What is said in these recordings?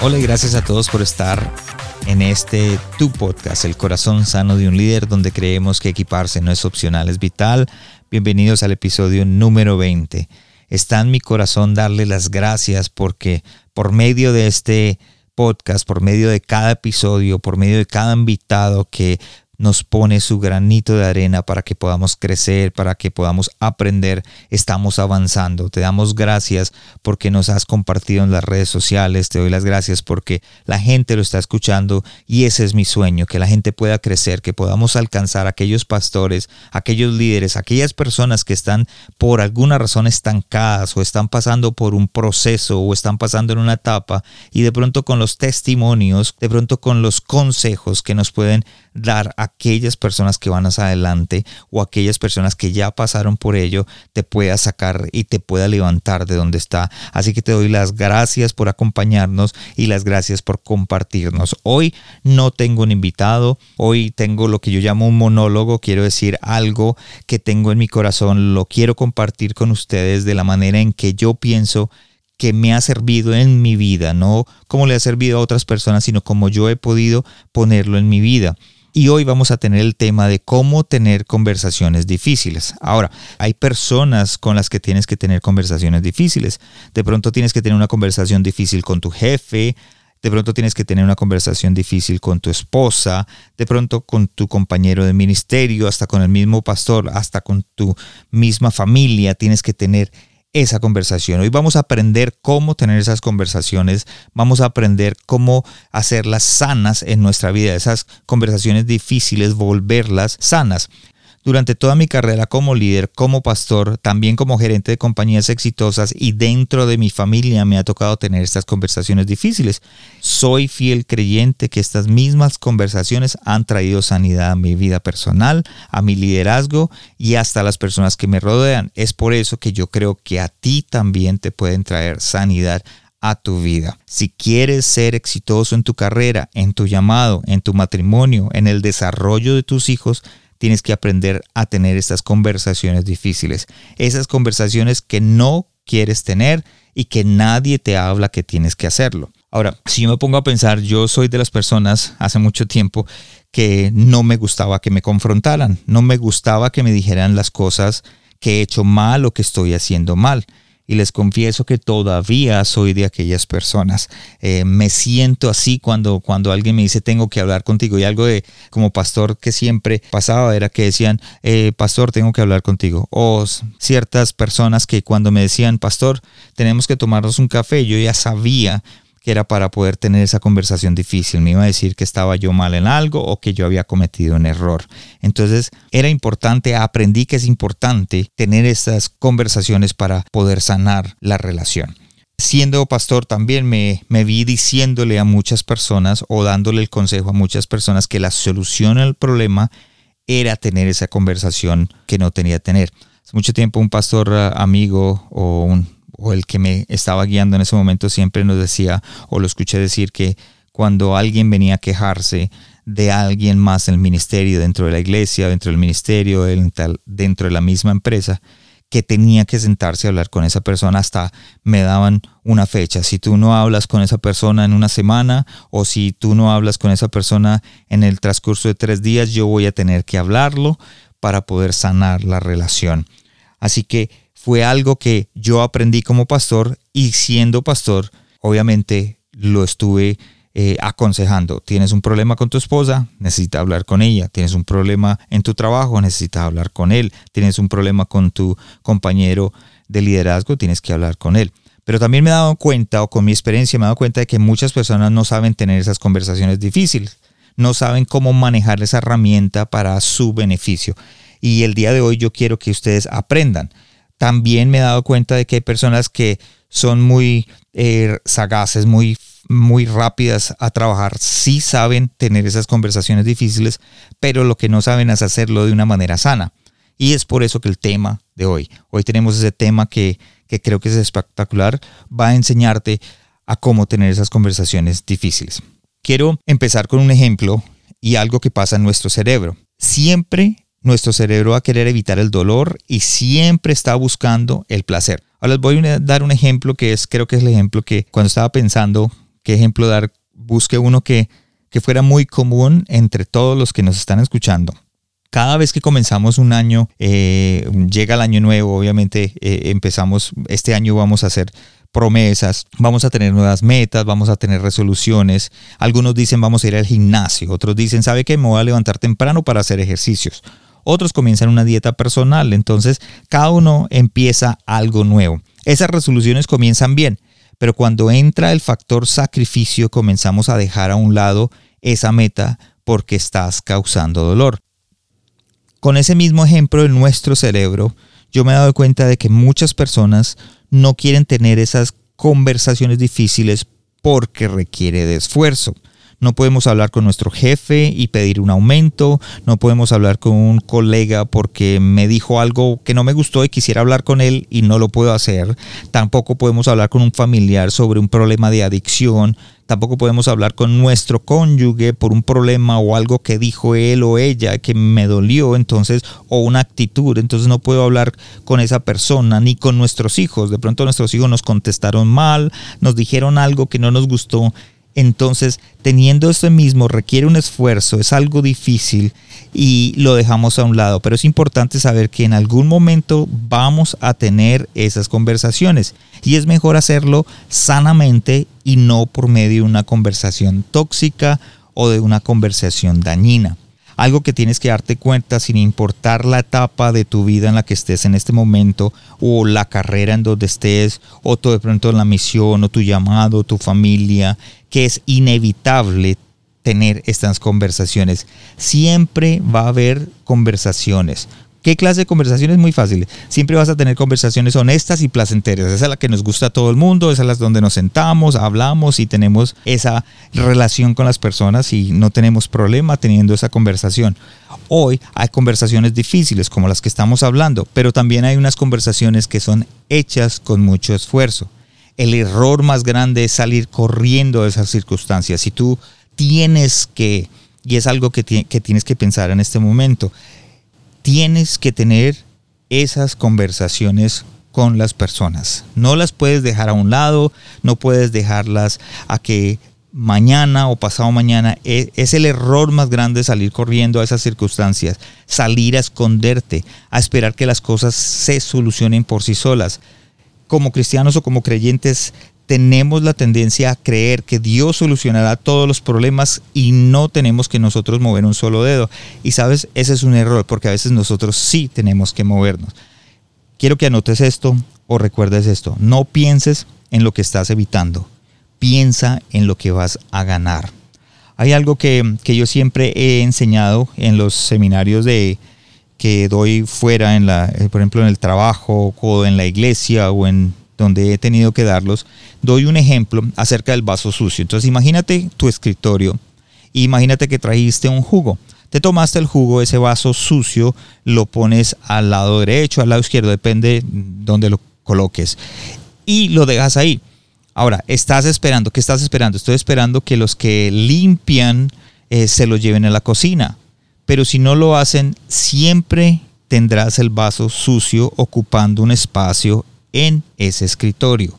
Hola y gracias a todos por estar en este Tu Podcast, El Corazón Sano de un Líder, donde creemos que equiparse no es opcional, es vital. Bienvenidos al episodio número 20. Está en mi corazón darle las gracias porque por medio de este podcast, por medio de cada episodio, por medio de cada invitado que nos pone su granito de arena para que podamos crecer, para que podamos aprender, estamos avanzando. Te damos gracias porque nos has compartido en las redes sociales, te doy las gracias porque la gente lo está escuchando y ese es mi sueño, que la gente pueda crecer, que podamos alcanzar a aquellos pastores, aquellos líderes, aquellas personas que están por alguna razón estancadas o están pasando por un proceso o están pasando en una etapa y de pronto con los testimonios, de pronto con los consejos que nos pueden dar a aquellas personas que van hacia adelante o aquellas personas que ya pasaron por ello, te pueda sacar y te pueda levantar de donde está. Así que te doy las gracias por acompañarnos y las gracias por compartirnos. Hoy no tengo un invitado, hoy tengo lo que yo llamo un monólogo, quiero decir algo que tengo en mi corazón, lo quiero compartir con ustedes de la manera en que yo pienso que me ha servido en mi vida, no como le ha servido a otras personas, sino como yo he podido ponerlo en mi vida y hoy vamos a tener el tema de cómo tener conversaciones difíciles. Ahora, hay personas con las que tienes que tener conversaciones difíciles. De pronto tienes que tener una conversación difícil con tu jefe, de pronto tienes que tener una conversación difícil con tu esposa, de pronto con tu compañero de ministerio, hasta con el mismo pastor, hasta con tu misma familia, tienes que tener esa conversación. Hoy vamos a aprender cómo tener esas conversaciones, vamos a aprender cómo hacerlas sanas en nuestra vida, esas conversaciones difíciles, volverlas sanas. Durante toda mi carrera como líder, como pastor, también como gerente de compañías exitosas y dentro de mi familia me ha tocado tener estas conversaciones difíciles. Soy fiel creyente que estas mismas conversaciones han traído sanidad a mi vida personal, a mi liderazgo y hasta a las personas que me rodean. Es por eso que yo creo que a ti también te pueden traer sanidad a tu vida. Si quieres ser exitoso en tu carrera, en tu llamado, en tu matrimonio, en el desarrollo de tus hijos, tienes que aprender a tener estas conversaciones difíciles, esas conversaciones que no quieres tener y que nadie te habla que tienes que hacerlo. Ahora, si yo me pongo a pensar, yo soy de las personas hace mucho tiempo que no me gustaba que me confrontaran, no me gustaba que me dijeran las cosas que he hecho mal o que estoy haciendo mal y les confieso que todavía soy de aquellas personas. Eh, me siento así cuando, cuando alguien me dice tengo que hablar contigo y algo de como pastor que siempre pasaba era que decían eh, pastor tengo que hablar contigo o ciertas personas que cuando me decían pastor tenemos que tomarnos un café yo ya sabía era para poder tener esa conversación difícil. Me iba a decir que estaba yo mal en algo o que yo había cometido un error. Entonces era importante, aprendí que es importante tener estas conversaciones para poder sanar la relación. Siendo pastor también me, me vi diciéndole a muchas personas o dándole el consejo a muchas personas que la solución al problema era tener esa conversación que no tenía que tener. Hace mucho tiempo un pastor ah, amigo o un o el que me estaba guiando en ese momento siempre nos decía, o lo escuché decir, que cuando alguien venía a quejarse de alguien más en el ministerio, dentro de la iglesia, dentro del ministerio, dentro de la misma empresa, que tenía que sentarse a hablar con esa persona hasta me daban una fecha. Si tú no hablas con esa persona en una semana o si tú no hablas con esa persona en el transcurso de tres días, yo voy a tener que hablarlo para poder sanar la relación. Así que fue algo que yo aprendí como pastor y siendo pastor, obviamente lo estuve eh, aconsejando. Tienes un problema con tu esposa, necesita hablar con ella. Tienes un problema en tu trabajo, necesitas hablar con él. Tienes un problema con tu compañero de liderazgo, tienes que hablar con él. Pero también me he dado cuenta, o con mi experiencia me he dado cuenta de que muchas personas no saben tener esas conversaciones difíciles, no saben cómo manejar esa herramienta para su beneficio. Y el día de hoy yo quiero que ustedes aprendan también me he dado cuenta de que hay personas que son muy eh, sagaces, muy muy rápidas a trabajar, sí saben tener esas conversaciones difíciles, pero lo que no saben es hacerlo de una manera sana. Y es por eso que el tema de hoy, hoy tenemos ese tema que, que creo que es espectacular, va a enseñarte a cómo tener esas conversaciones difíciles. Quiero empezar con un ejemplo y algo que pasa en nuestro cerebro. Siempre nuestro cerebro va a querer evitar el dolor y siempre está buscando el placer. Ahora les voy a dar un ejemplo que es, creo que es el ejemplo que cuando estaba pensando qué ejemplo dar, busque uno que, que fuera muy común entre todos los que nos están escuchando. Cada vez que comenzamos un año, eh, llega el año nuevo, obviamente eh, empezamos, este año vamos a hacer promesas, vamos a tener nuevas metas, vamos a tener resoluciones. Algunos dicen vamos a ir al gimnasio, otros dicen, ¿sabe qué? Me voy a levantar temprano para hacer ejercicios. Otros comienzan una dieta personal, entonces cada uno empieza algo nuevo. Esas resoluciones comienzan bien, pero cuando entra el factor sacrificio comenzamos a dejar a un lado esa meta porque estás causando dolor. Con ese mismo ejemplo en nuestro cerebro, yo me he dado cuenta de que muchas personas no quieren tener esas conversaciones difíciles porque requiere de esfuerzo. No podemos hablar con nuestro jefe y pedir un aumento. No podemos hablar con un colega porque me dijo algo que no me gustó y quisiera hablar con él y no lo puedo hacer. Tampoco podemos hablar con un familiar sobre un problema de adicción. Tampoco podemos hablar con nuestro cónyuge por un problema o algo que dijo él o ella que me dolió, entonces, o una actitud. Entonces no puedo hablar con esa persona ni con nuestros hijos. De pronto nuestros hijos nos contestaron mal, nos dijeron algo que no nos gustó entonces, teniendo esto mismo requiere un esfuerzo, es algo difícil y lo dejamos a un lado. Pero es importante saber que en algún momento vamos a tener esas conversaciones y es mejor hacerlo sanamente y no por medio de una conversación tóxica o de una conversación dañina algo que tienes que darte cuenta sin importar la etapa de tu vida en la que estés en este momento o la carrera en donde estés o todo de pronto la misión o tu llamado, tu familia, que es inevitable tener estas conversaciones. Siempre va a haber conversaciones. ¿Qué clase de conversaciones? Muy fácil. Siempre vas a tener conversaciones honestas y placenteras. Esa es la que nos gusta a todo el mundo, esa es la donde nos sentamos, hablamos y tenemos esa relación con las personas y no tenemos problema teniendo esa conversación. Hoy hay conversaciones difíciles como las que estamos hablando, pero también hay unas conversaciones que son hechas con mucho esfuerzo. El error más grande es salir corriendo de esas circunstancias. Si tú tienes que, y es algo que, que tienes que pensar en este momento, tienes que tener esas conversaciones con las personas. No las puedes dejar a un lado, no puedes dejarlas a que mañana o pasado mañana. E, es, el error más grande salir corriendo a esas circunstancias, salir a esconderte, a esperar que las cosas se solucionen por sí solas. Como cristianos o como creyentes tenemos la tendencia a creer que Dios solucionará todos los problemas y no tenemos que nosotros mover un solo dedo. Y sabes, ese es un error porque a veces nosotros sí tenemos que movernos. Quiero que anotes esto o recuerdes esto. No pienses en lo que estás evitando. Piensa en lo que vas a ganar. Hay algo que, yo siempre he enseñado en los seminarios de, que doy fuera, en la, eh, por ejemplo, en el trabajo o en la iglesia o en donde he tenido que darlos, doy un ejemplo acerca del vaso sucio. Entonces imagínate tu escritorio, imagínate que trajiste un jugo. Te tomaste el jugo, ese vaso sucio, lo pones al lado derecho, al lado izquierdo, depende donde lo coloques. Y lo dejas ahí. Ahora, estás esperando, ¿qué estás esperando? Estoy esperando que los que limpian eh, se lo lleven a la cocina. Pero si no lo hacen, siempre tendrás el vaso sucio ocupando un espacio en ese escritorio.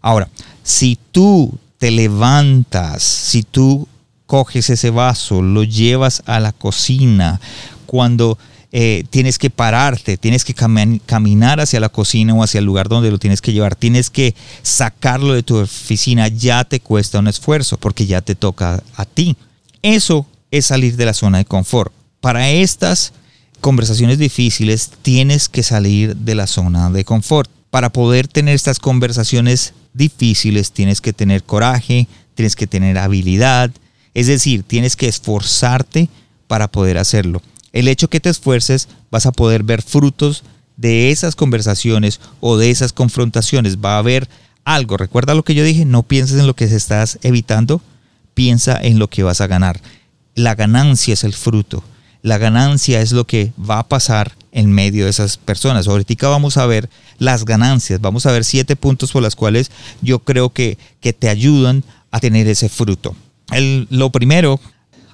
Ahora, si tú te levantas, si tú coges ese vaso, lo llevas a la cocina, cuando eh, tienes que pararte, tienes que caminar hacia la cocina o hacia el lugar donde lo tienes que llevar, tienes que sacarlo de tu oficina, ya te cuesta un esfuerzo porque ya te toca a ti. Eso es salir de la zona de confort. Para estas conversaciones difíciles tienes que salir de la zona de confort para poder tener estas conversaciones difíciles tienes que tener coraje, tienes que tener habilidad, es decir, tienes que esforzarte para poder hacerlo. El hecho que te esfuerces vas a poder ver frutos de esas conversaciones o de esas confrontaciones. Va a haber algo. Recuerda lo que yo dije, no pienses en lo que estás evitando, piensa en lo que vas a ganar. La ganancia es el fruto. La ganancia es lo que va a pasar en medio de esas personas. Ahorita vamos a ver las ganancias, vamos a ver siete puntos por las cuales yo creo que, que te ayudan a tener ese fruto. El, lo primero,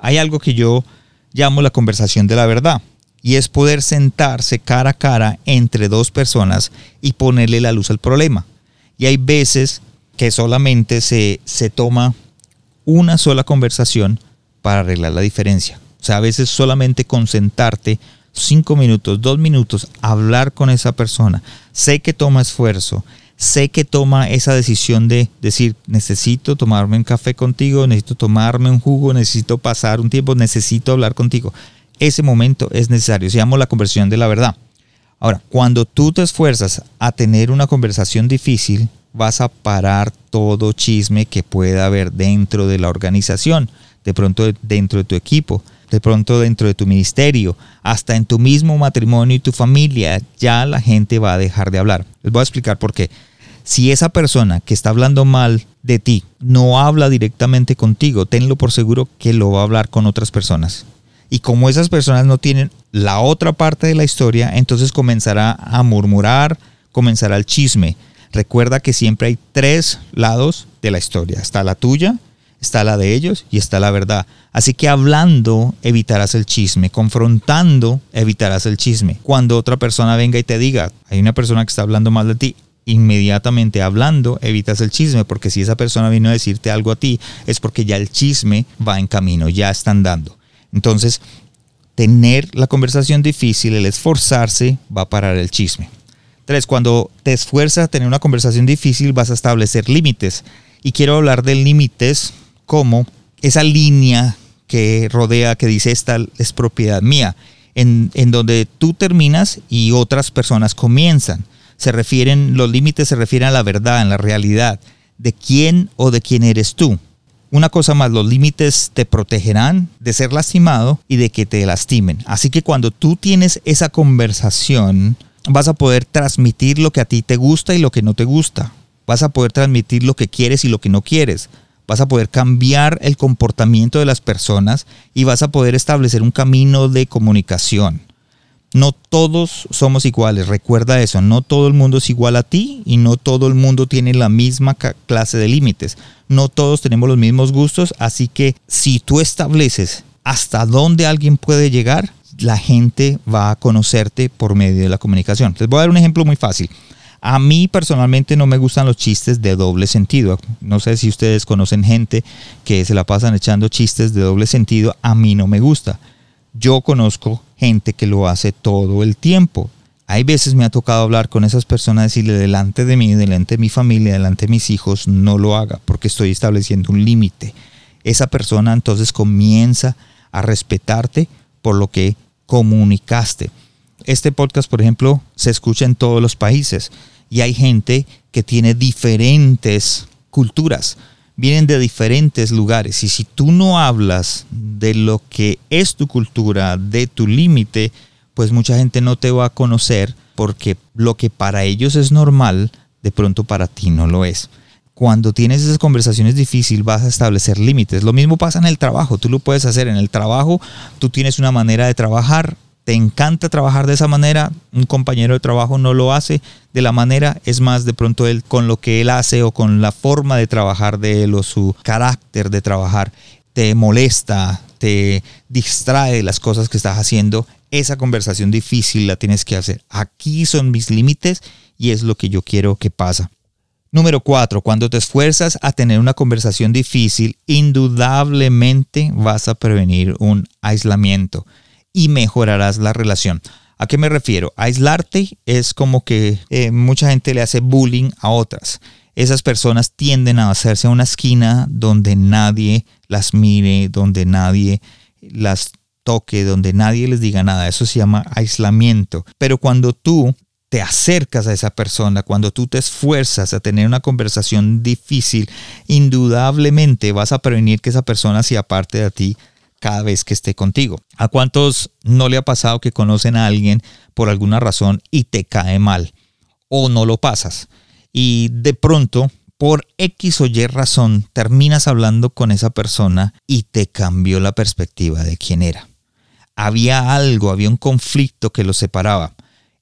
hay algo que yo llamo la conversación de la verdad y es poder sentarse cara a cara entre dos personas y ponerle la luz al problema. Y hay veces que solamente se, se toma una sola conversación para arreglar la diferencia. Sea, a veces solamente concentrarte cinco minutos, dos minutos, hablar con esa persona. Sé que toma esfuerzo, sé que toma esa decisión de decir, necesito tomarme un café contigo, necesito tomarme un jugo, necesito pasar un tiempo, necesito hablar contigo. Ese momento es necesario, se llama la conversión de la verdad. Ahora, cuando tú te esfuerzas a tener una conversación difícil, vas a parar todo chisme que pueda haber dentro de la organización, de pronto dentro de tu equipo, de pronto dentro de tu ministerio, hasta en tu mismo matrimonio y tu familia, ya la gente va a dejar de hablar. Les voy a explicar por qué. Si esa persona que está hablando mal de ti no habla directamente contigo, tenlo por seguro que lo va a hablar con otras personas. Y como esas personas no tienen la otra parte de la historia, entonces comenzará a murmurar, comenzará el chisme. Recuerda que siempre hay tres lados de la historia. Está la tuya, está la de ellos y está la verdad. Así que hablando evitarás el chisme, confrontando evitarás el chisme. Cuando otra persona venga y te diga, hay una persona que está hablando mal de ti, inmediatamente hablando evitas el chisme, porque si esa persona vino a decirte algo a ti, es porque ya el chisme va en camino, ya está andando. Entonces, tener la conversación difícil, el esforzarse, va a parar el chisme. Tres, cuando te esfuerzas a tener una conversación difícil, vas a establecer límites. Y quiero hablar de límites como esa línea que rodea, que dice esta es propiedad mía, en, en donde tú terminas y otras personas comienzan. Se refieren, los límites se refieren a la verdad, en la realidad, de quién o de quién eres tú. Una cosa más, los límites te protegerán de ser lastimado y de que te lastimen. Así que cuando tú tienes esa conversación, vas a poder transmitir lo que a ti te gusta y lo que no te gusta. Vas a poder transmitir lo que quieres y lo que no quieres vas a poder cambiar el comportamiento de las personas y vas a poder establecer un camino de comunicación. No todos somos iguales, recuerda eso, no todo el mundo es igual a ti y no todo el mundo tiene la misma clase de límites, no todos tenemos los mismos gustos, así que si tú estableces hasta dónde alguien puede llegar, la gente va a conocerte por medio de la comunicación. Les voy a dar un ejemplo muy fácil. A mí personalmente no me gustan los chistes de doble sentido. No sé si ustedes conocen gente que se la pasan echando chistes de doble sentido. A mí no me gusta. Yo conozco gente que lo hace todo el tiempo. Hay veces me ha tocado hablar con esas personas, decirle delante de mí, delante de mi familia, delante de mis hijos, no lo haga porque estoy estableciendo un límite. Esa persona entonces comienza a respetarte por lo que comunicaste. Este podcast, por ejemplo, se escucha en todos los países y hay gente que tiene diferentes culturas, vienen de diferentes lugares y si tú no hablas de lo que es tu cultura, de tu límite, pues mucha gente no te va a conocer porque lo que para ellos es normal, de pronto para ti no lo es. Cuando tienes esas conversaciones difíciles vas a establecer límites. Lo mismo pasa en el trabajo, tú lo puedes hacer en el trabajo, tú tienes una manera de trabajar, te encanta trabajar de esa manera, un compañero de trabajo no lo hace de la manera, es más de pronto él con lo que él hace o con la forma de trabajar de él o su carácter de trabajar, te molesta, te distrae de las cosas que estás haciendo, esa conversación difícil la tienes que hacer. Aquí son mis límites y es lo que yo quiero que pasa. Número cuatro, cuando te esfuerzas a tener una conversación difícil, indudablemente vas a prevenir un aislamiento y mejorarás la relación. ¿A qué me refiero? Aislarte es como que eh, mucha gente le hace bullying a otras. Esas personas tienden a hacerse a una esquina donde nadie las mire, donde nadie las toque, donde nadie les diga nada. Eso se llama aislamiento. Pero cuando tú te acercas a esa persona, cuando tú te esfuerzas a tener una conversación difícil, indudablemente vas a prevenir que esa persona se aparte de ti cada vez que esté contigo. ¿A cuántos no le ha pasado que conocen a alguien por alguna razón y te cae mal o no lo pasas? y de pronto por X o Y razón terminas hablando con esa persona y te cambió la perspectiva de quién era. Había algo, había un conflicto que los separaba.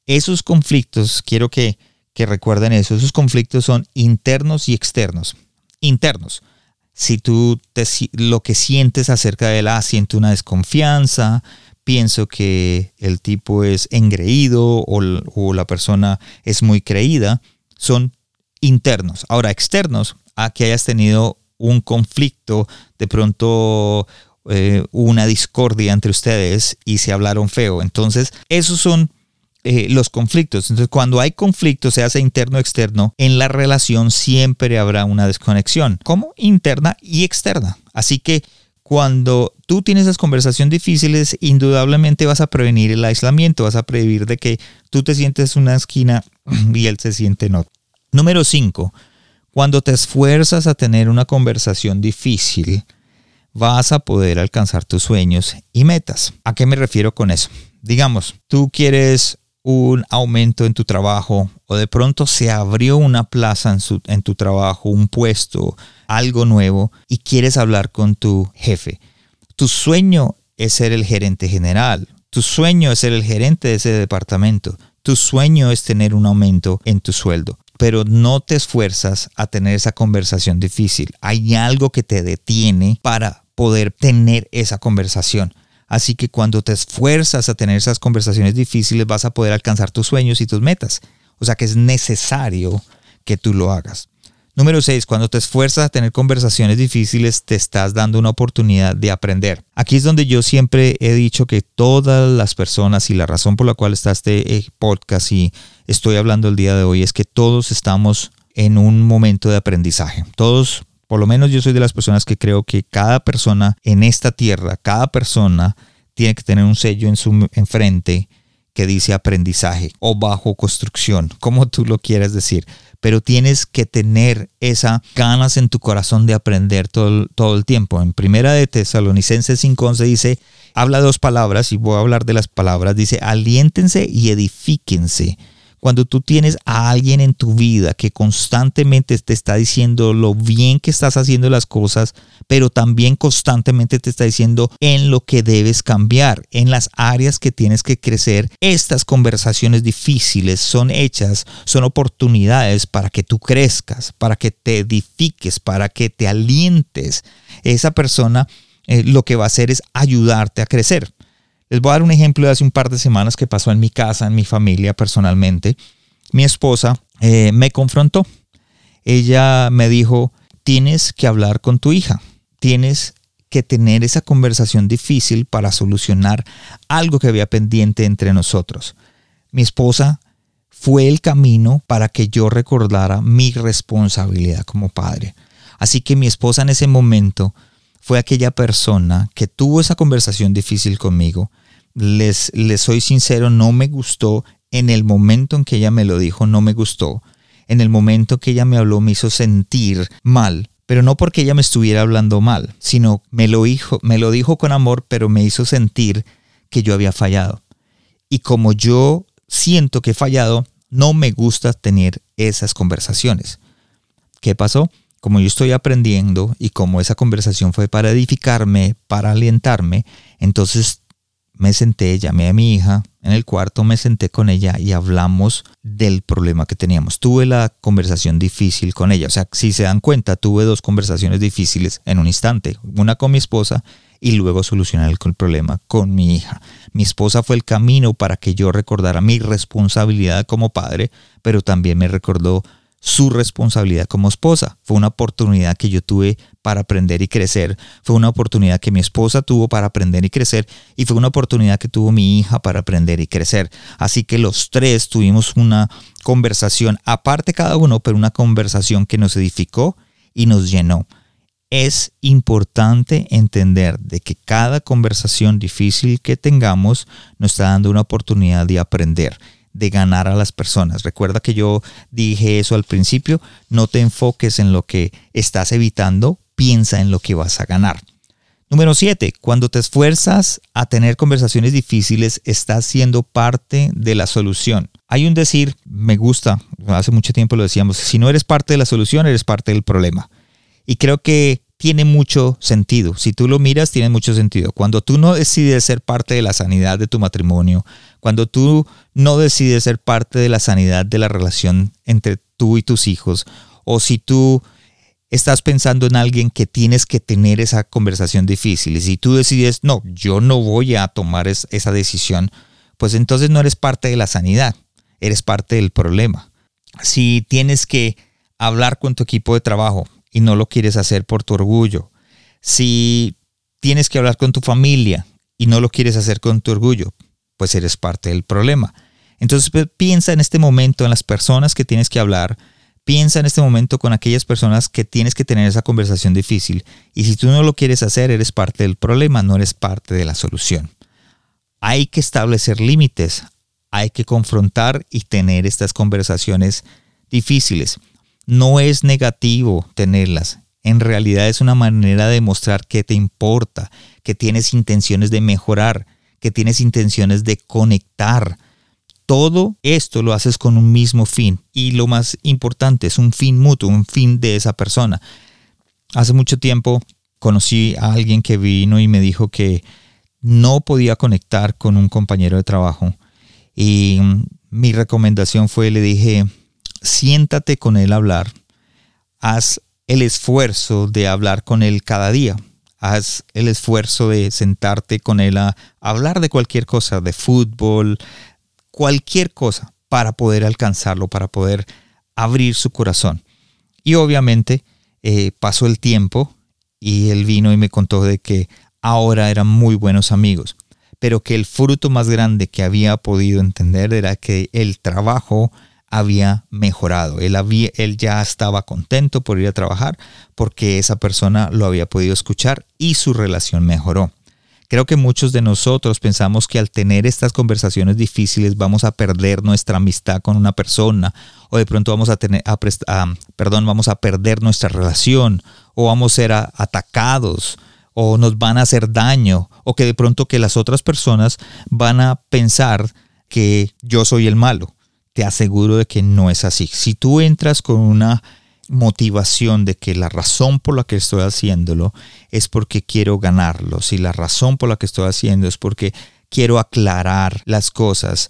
Esos conflictos, quiero que, que recuerden eso, esos conflictos son internos y externos. Internos, si tú te, lo que sientes acerca de él, ah, siento una desconfianza, pienso que el tipo es engreído o, o la persona es muy creída, son internos. Ahora, externos, a que hayas tenido un conflicto, de pronto eh, una discordia entre ustedes y se hablaron feo. Entonces, esos son eh, los conflictos. Entonces, cuando hay conflicto, se hace interno o externo, en la relación siempre habrá una desconexión, como interna y externa. Así que cuando tú tienes esas conversaciones difíciles, indudablemente vas a prevenir el aislamiento, vas a prevenir de que tú te sientes en una esquina y él se siente en. Número 5. Cuando te esfuerzas a tener una conversación difícil, vas a poder alcanzar tus sueños y metas. ¿A qué me refiero con eso? Digamos, tú quieres un aumento en tu trabajo o de pronto se abrió una plaza en, tu trabajo, un puesto, algo nuevo y quieres hablar con tu jefe. Tu sueño es ser el gerente general. Tu sueño es ser el gerente de ese departamento. Tu sueño es tener un aumento en tu sueldo pero no te esfuerzas a tener esa conversación difícil. Hay algo que te detiene para poder tener esa conversación. Así que cuando te esfuerzas a tener esas conversaciones difíciles vas a poder alcanzar tus sueños y tus metas. O sea que es necesario que tú lo hagas. Número 6. Cuando te esfuerzas a tener conversaciones difíciles, te estás dando una oportunidad de aprender. Aquí es donde yo siempre he dicho que todas las personas y la razón por la cual está este eh, podcast y estoy hablando el día de hoy es que todos estamos en un momento de aprendizaje. Todos, por lo menos yo soy de las personas que creo que cada persona en esta tierra, cada persona tiene que tener un sello en su enfrente que dice aprendizaje o bajo construcción, como tú lo quieras decir pero tienes que tener esa ganas en tu corazón de aprender todo, todo el tiempo. En primera de Tesalonicenses 5.11 dice, habla dos palabras y voy a hablar de las palabras, dice, aliéntense y edifíquense cuando tú tienes a alguien en tu vida que constantemente te está diciendo lo bien que estás haciendo las cosas, pero también constantemente te está diciendo en lo que debes cambiar, en las áreas que tienes que crecer, estas conversaciones difíciles son hechas, son oportunidades para que tú crezcas, para que te edifiques, para que te alientes. Esa persona eh, lo que va a hacer es ayudarte a crecer. Les voy a dar un ejemplo de hace un par de semanas que pasó en mi casa, en mi familia personalmente. Mi esposa eh, me confrontó. Ella me dijo, tienes que hablar con tu hija, tienes que tener esa conversación difícil para solucionar algo que había pendiente entre nosotros. Mi esposa fue el camino para que yo recordara mi responsabilidad como padre. Así que mi esposa en ese momento fue aquella persona que tuvo esa conversación difícil conmigo. Les, les soy sincero, no me gustó. En el momento en que ella me lo dijo, no me gustó. En el momento que ella me habló, me hizo sentir mal. Pero no porque ella me estuviera hablando mal, sino me lo dijo, me lo dijo con amor, pero me hizo sentir que yo había fallado. Y como yo siento que he fallado, no me gusta tener esas conversaciones. ¿Qué pasó? como yo estoy aprendiendo y como esa conversación fue para edificarme, para alentarme, entonces me senté, llamé a mi hija en el cuarto, me senté con ella y hablamos del problema que teníamos. Tuve la conversación difícil con ella. O sea, si se dan cuenta, tuve dos conversaciones difíciles en un instante. Una con mi esposa y luego solucionar el problema con mi hija. Mi esposa fue el camino para que yo recordara mi responsabilidad como padre, pero también me recordó su responsabilidad como esposa. Fue una oportunidad que yo tuve para aprender y crecer. Fue una oportunidad que mi esposa tuvo para aprender y crecer. Y fue una oportunidad que tuvo mi hija para aprender y crecer. Así que los tres tuvimos una conversación, aparte cada uno, pero una conversación que nos edificó y nos llenó. Es importante entender de que cada conversación difícil que tengamos nos está dando una oportunidad de aprender de ganar a las personas. Recuerda que yo dije eso al principio, no te enfoques en lo que estás evitando, piensa en lo que vas a ganar. Número 7. Cuando te esfuerzas a tener conversaciones difíciles, estás siendo parte de la solución. Hay un decir, me gusta, hace mucho tiempo lo decíamos, si no eres parte de la solución, eres parte del problema. Y creo que tiene mucho sentido. Si tú lo miras, tiene mucho sentido. Cuando tú no decides ser parte de la sanidad de tu matrimonio, cuando tú no decides ser parte de la sanidad de la relación entre tú y tus hijos, o si tú estás pensando en alguien que tienes que tener esa conversación difícil, y si tú decides, no, yo no voy a tomar esa decisión, pues entonces no eres parte de la sanidad, eres parte del problema. Si tienes que hablar con tu equipo de trabajo y no lo quieres hacer por tu orgullo, si tienes que hablar con tu familia y no lo quieres hacer con tu orgullo, pues eres parte del problema. Entonces pues, piensa en este momento en las personas que tienes que hablar, piensa en este momento con aquellas personas que tienes que tener esa conversación difícil y si tú no lo quieres hacer, eres parte del problema, no eres parte de la solución. Hay que establecer límites, hay que confrontar y tener estas conversaciones difíciles. No es negativo tenerlas, en realidad es una manera de mostrar que te importa, que tienes intenciones de mejorar, que tienes intenciones de conectar. Todo esto lo haces con un mismo fin y lo más importante es un fin mutuo, un fin de esa persona. Hace mucho tiempo conocí a alguien que vino y me dijo que no podía conectar con un compañero de trabajo. Y mi recomendación fue, le dije, siéntate con él a hablar, haz el esfuerzo de hablar con él cada día, haz el esfuerzo de sentarte con él a hablar de cualquier cosa, de fútbol, cualquier cosa, para poder alcanzarlo, para poder abrir su corazón. Y obviamente eh, pasó el tiempo y él vino y me contó de que ahora eran muy buenos amigos, pero que el fruto más grande que había podido entender era que el trabajo había mejorado. Él, había, él ya estaba contento por ir a trabajar porque esa persona lo había podido escuchar y su relación mejoró. Creo que muchos de nosotros pensamos que al tener estas conversaciones difíciles vamos a perder nuestra amistad con una persona o de pronto vamos a tener, perdón, vamos a perder nuestra relación o vamos a ser atacados o nos van a hacer daño o que de pronto que las otras personas van a pensar que yo soy el malo. Te aseguro de que no es así. Si tú entras con una motivación de que la razón por la que estoy haciéndolo es porque quiero ganarlo, si la razón por la que estoy haciendo es porque quiero aclarar las cosas,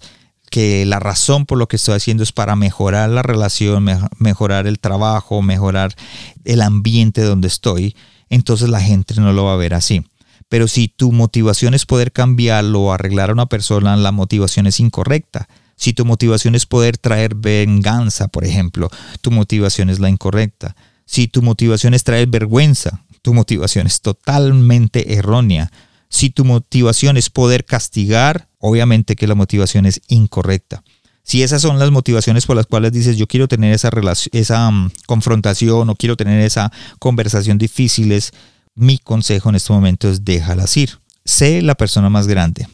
que la razón por lo que estoy haciendo es para mejorar la relación, mejorar el trabajo, mejorar el ambiente donde estoy, entonces la gente no lo va a ver así. Pero si tu motivación es poder cambiarlo o arreglar a una persona, la motivación es incorrecta. Si tu motivación es poder traer venganza, por ejemplo, tu motivación es la incorrecta. Si tu motivación es traer vergüenza, tu motivación es totalmente errónea. Si tu motivación es poder castigar, obviamente que la motivación es incorrecta. Si esas son las motivaciones por las cuales dices yo quiero tener esa, esa mm, confrontación o quiero tener esa conversación difíciles, mi consejo en este momento es déjalas ir. Sé la persona más grande.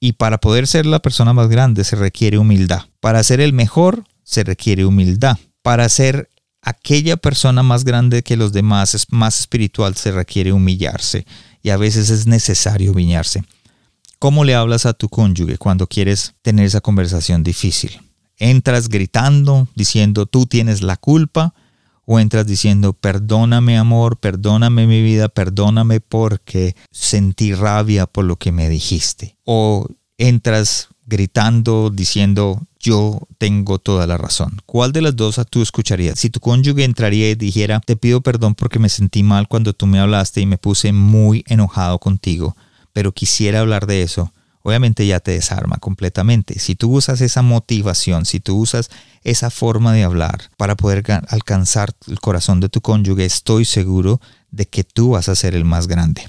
Y para poder ser la persona más grande se requiere humildad. Para ser el mejor se requiere humildad. Para ser aquella persona más grande que los demás, más espiritual, se requiere humillarse. Y a veces es necesario humillarse. ¿Cómo le hablas a tu cónyuge cuando quieres tener esa conversación difícil? ¿Entras gritando, diciendo tú tienes la culpa? ¿O entras diciendo perdóname amor, perdóname mi vida, perdóname porque sentí rabia por lo que me dijiste? ¿O entras gritando, diciendo yo tengo toda la razón. ¿Cuál de las dos tú escucharías? Si tu cónyuge entraría y dijera, te pido perdón porque me sentí mal cuando tú me hablaste y me puse muy enojado contigo, pero quisiera hablar de eso, obviamente ya te desarma completamente. Si tú usas esa motivación, si tú usas esa forma de hablar para poder alcanzar el corazón de tu cónyuge, estoy seguro de que tú vas a ser el más grande.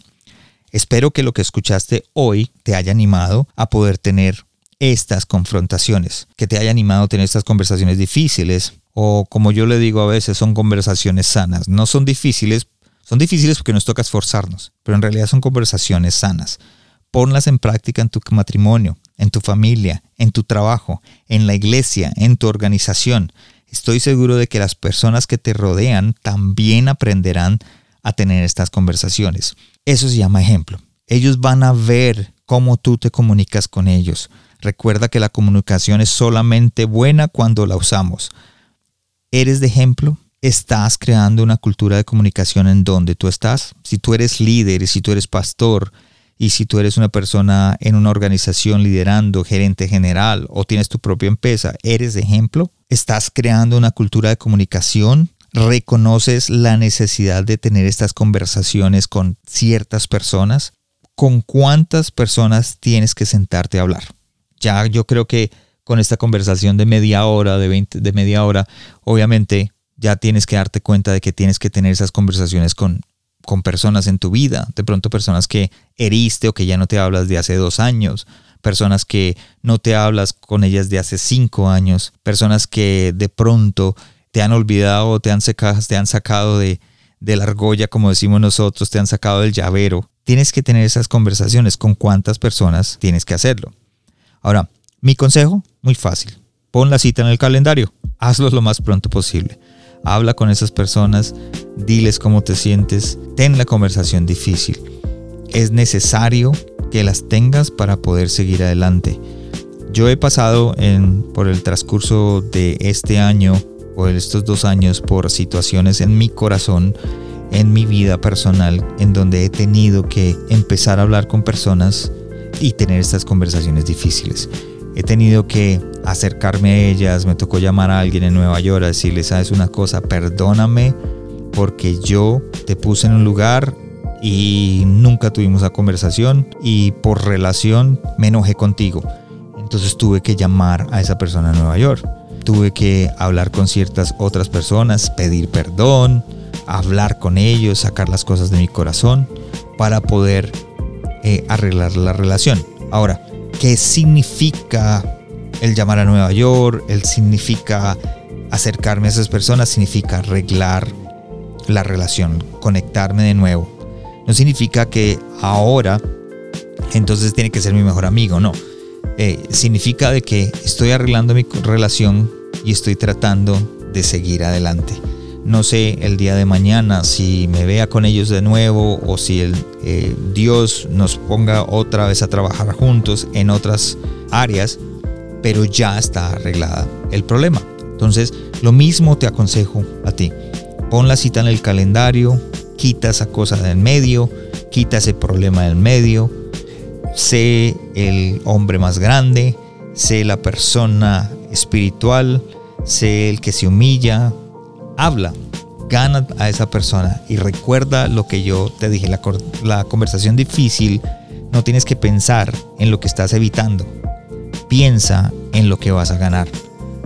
Espero que lo que escuchaste hoy te haya animado a poder tener estas confrontaciones, que te haya animado a tener estas conversaciones difíciles o como yo le digo a veces son conversaciones sanas. No son difíciles son difíciles porque nos toca esforzarnos, pero en realidad son conversaciones sanas. Ponlas en práctica en tu matrimonio, en tu familia, en tu trabajo, en la iglesia, en tu organización. Estoy seguro de que las personas que te rodean también aprenderán a tener estas conversaciones. Eso se llama ejemplo. Ellos van a ver cómo tú te comunicas con ellos. Recuerda que la comunicación es solamente buena cuando la usamos. ¿Eres de ejemplo? ¿Estás creando una cultura de comunicación en donde tú estás? Si tú eres líder si tú eres pastor y si tú eres una persona en una organización liderando, gerente general o tienes tu propia empresa, ¿eres ejemplo? ¿Estás creando una cultura de comunicación? ¿Reconoces la necesidad de tener estas conversaciones con ciertas personas? ¿Con cuántas personas tienes que sentarte a hablar? ya yo creo que con esta conversación de media hora, de, 20, de media hora, obviamente ya tienes que darte cuenta de que tienes que tener esas conversaciones con, con personas en tu vida, de pronto personas que heriste o que ya no te hablas de hace dos años, personas que no te hablas con ellas de hace cinco años, personas que de pronto te han olvidado, te han, secado, te han sacado de, de la argolla, como decimos nosotros, te han sacado del llavero. Tienes que tener esas conversaciones con cuántas personas tienes que hacerlo. Ahora, mi consejo, muy fácil. Pon la cita en el calendario. Hazlo lo más pronto posible. Habla con esas personas, diles cómo te sientes, ten la conversación difícil. Es necesario que las tengas para poder seguir adelante. Yo he pasado en, por el transcurso de este año o de estos dos años por situaciones en mi corazón, en mi vida personal, en donde he tenido que empezar a hablar con personas y tener estas conversaciones difíciles. He tenido que acercarme a ellas, me tocó llamar a alguien en Nueva York a decirle, sabes una cosa, perdóname porque yo te puse en un lugar y nunca tuvimos la conversación y por relación me enojé contigo. Entonces tuve que llamar a esa persona en Nueva York. Tuve que hablar con ciertas otras personas, pedir perdón, hablar con ellos, sacar las cosas de mi corazón para poder eh, arreglar la relación. Ahora, ¿qué significa el llamar a Nueva York? El significa acercarme a esas personas, significa arreglar la relación, conectarme de nuevo. No significa que ahora entonces tiene que ser mi mejor amigo, no. Eh, significa de que estoy arreglando mi relación y estoy tratando de seguir adelante. No sé el día de mañana si me vea con ellos de nuevo o si el, eh, Dios nos ponga otra vez a trabajar juntos en otras áreas, pero ya está arreglada el problema. Entonces, lo mismo te aconsejo a ti. Pon la cita en el calendario, quita esa cosa del medio, quita ese problema del medio, sé el hombre más grande, sé la persona espiritual, sé el que se humilla, habla, gana a esa persona y recuerda lo que yo te dije, la, la conversación difícil, no tienes que pensar en lo que estás evitando, piensa en lo que vas a ganar.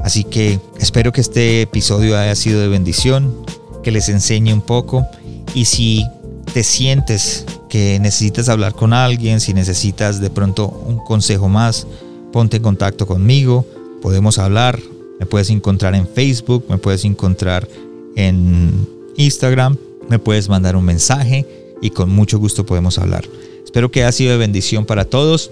Así que espero que este episodio haya sido de bendición, que les enseñe un poco y si te sientes que necesitas hablar con alguien, si necesitas de pronto un consejo más, ponte en contacto conmigo, podemos hablar, me puedes encontrar en Facebook, me puedes encontrar en Instagram, me puedes mandar un mensaje y con mucho gusto podemos hablar. Espero que haya sido de bendición para todos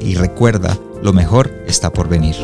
y recuerda, lo mejor está por venir.